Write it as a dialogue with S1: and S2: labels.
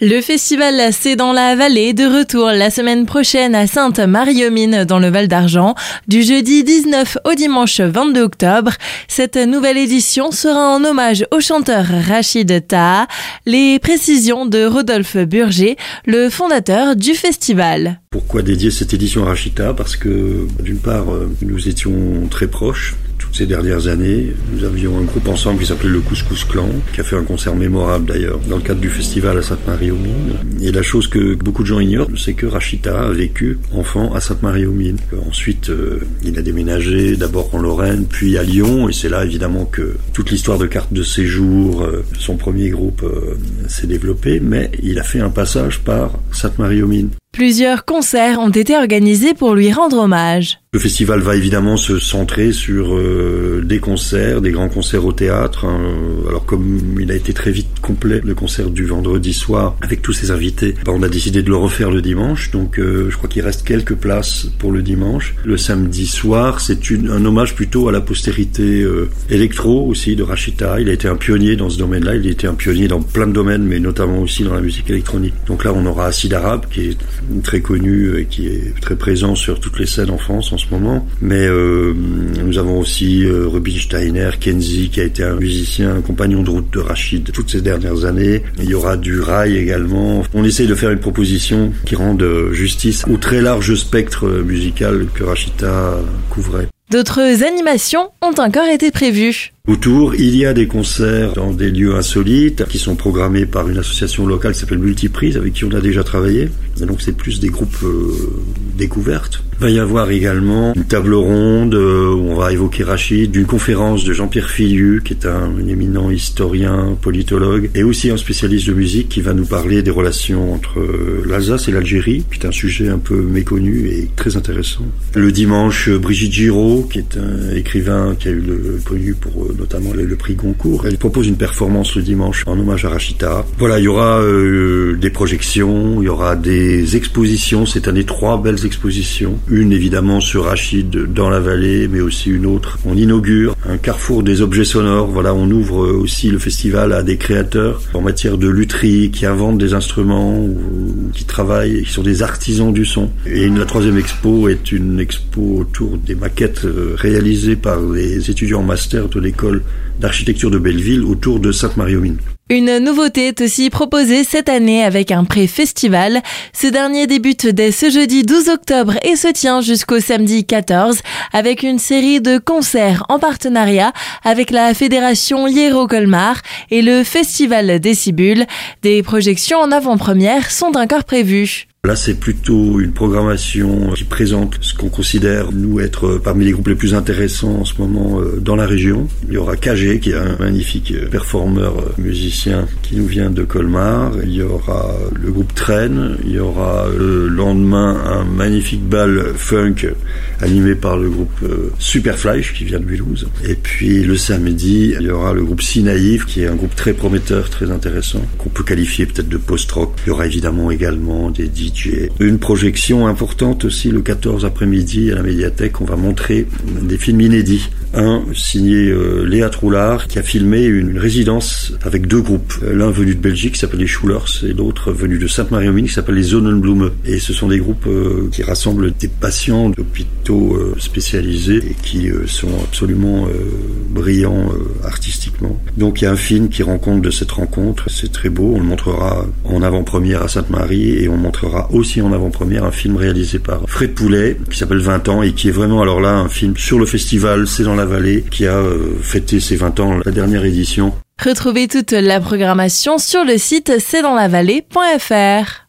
S1: Le festival C'est dans la vallée de retour la semaine prochaine à Sainte-Marie-aux-Mines dans le Val d'Argent du jeudi 19 au dimanche 22 octobre. Cette nouvelle édition sera en hommage au chanteur Rachid Taha. Les précisions de Rodolphe Burger, le fondateur du festival.
S2: Pourquoi dédier cette édition à Rachid Taha Parce que d'une part, euh, nous étions très proches ces dernières années. Nous avions un groupe ensemble qui s'appelait le Couscous Clan, qui a fait un concert mémorable d'ailleurs dans le cadre du festival à Sainte-Marie-aux-Mines. Et la chose que beaucoup de gens ignorent, c'est que Rachita a vécu enfant à Sainte-Marie-aux-Mines. Ensuite, euh, il a déménagé d'abord en Lorraine, puis à Lyon, et c'est là évidemment que toute l'histoire de carte de séjour, euh, son premier groupe euh, s'est développé, mais il a fait un passage par Sainte-Marie-aux-Mines.
S1: Plusieurs concerts ont été organisés pour lui rendre hommage.
S2: Le festival va évidemment se centrer sur euh, des concerts, des grands concerts au théâtre. Hein. Alors comme il a été très vite complet le concert du vendredi soir avec tous ses invités, bah, on a décidé de le refaire le dimanche. Donc euh, je crois qu'il reste quelques places pour le dimanche. Le samedi soir, c'est un hommage plutôt à la postérité euh, électro aussi de Rachita. Il a été un pionnier dans ce domaine-là. Il a été un pionnier dans plein de domaines, mais notamment aussi dans la musique électronique. Donc là, on aura Acide Arabe qui est très connu et qui est très présent sur toutes les scènes en France ce moment. Mais euh, nous avons aussi euh, Rubinsteiner, Kenzie, qui a été un musicien, un compagnon de route de Rachid toutes ces dernières années. Il y aura du rail également. On essaie de faire une proposition qui rende justice au très large spectre musical que Rachida couvrait.
S1: D'autres animations ont encore été prévues.
S2: Autour, il y a des concerts dans des lieux insolites qui sont programmés par une association locale qui s'appelle Multiprise, avec qui on a déjà travaillé. Donc c'est plus des groupes euh, découvertes. Il va y avoir également une table ronde euh, où on va évoquer Rachid, d'une conférence de Jean-Pierre Filiu, qui est un, éminent historien, politologue, et aussi un spécialiste de musique qui va nous parler des relations entre euh, l'Alsace et l'Algérie, qui est un sujet un peu méconnu et très intéressant. Le dimanche, Brigitte Giraud, qui est un écrivain qui a eu le connu pour notamment le, prix Goncourt. Elle propose une performance le dimanche en hommage à Rachita. Voilà, il y aura euh, des projections, il y aura des expositions. Cette année, trois belles expositions. Une évidemment sur Rachid dans la vallée, mais aussi une autre. On inaugure un carrefour des objets sonores. Voilà, on ouvre aussi le festival à des créateurs en matière de lutherie qui inventent des instruments ou qui travaillent, qui sont des artisans du son. Et la troisième expo est une expo autour des maquettes euh, réalisées par les étudiants master de l'école d'architecture de Belleville autour de Sainte-Marie-aux-Mines.
S1: Une nouveauté est aussi proposée cette année avec un pré-festival. Ce dernier débute dès ce jeudi 12 octobre et se tient jusqu'au samedi 14 avec une série de concerts en partenariat avec la Fédération Hiero-Colmar et le Festival des Cibules. Des projections en avant-première sont encore prévues.
S2: Là, c'est plutôt une programmation qui présente ce qu'on considère, nous, être parmi les groupes les plus intéressants en ce moment euh, dans la région. Il y aura KG, qui est un magnifique performeur euh, musicien qui nous vient de Colmar. Il y aura le groupe Train. Il y aura le lendemain un magnifique bal funk animé par le groupe euh, Superflash, qui vient de Mulhouse. Et puis, le samedi, il y aura le groupe Si Naïf, qui est un groupe très prometteur, très intéressant, qu'on peut qualifier peut-être de post-rock. Il y aura évidemment également des une projection importante aussi le 14 après-midi à la médiathèque. On va montrer des films inédits un signé euh, Léa Troulard qui a filmé une résidence avec deux groupes. L'un venu de Belgique qui s'appelle les Schulers et l'autre venu de Sainte-Marie-aux-Mines qui s'appelle les Sonnenblume. Et ce sont des groupes euh, qui rassemblent des patients d'hôpitaux euh, spécialisés et qui sont absolument brillants Donc il y a un film qui rend compte de cette rencontre. C'est très beau. On le montrera en avant-première à Sainte-Marie et on montrera aussi en avant-première un film réalisé par Fred Poulet qui s'appelle 20 ans et qui est vraiment alors là un film sur le festival. C'est dans la vallée qui a euh, fêté ses 20 ans, la dernière édition.
S1: Retrouvez toute la programmation sur le site c'estdanslavallée.fr.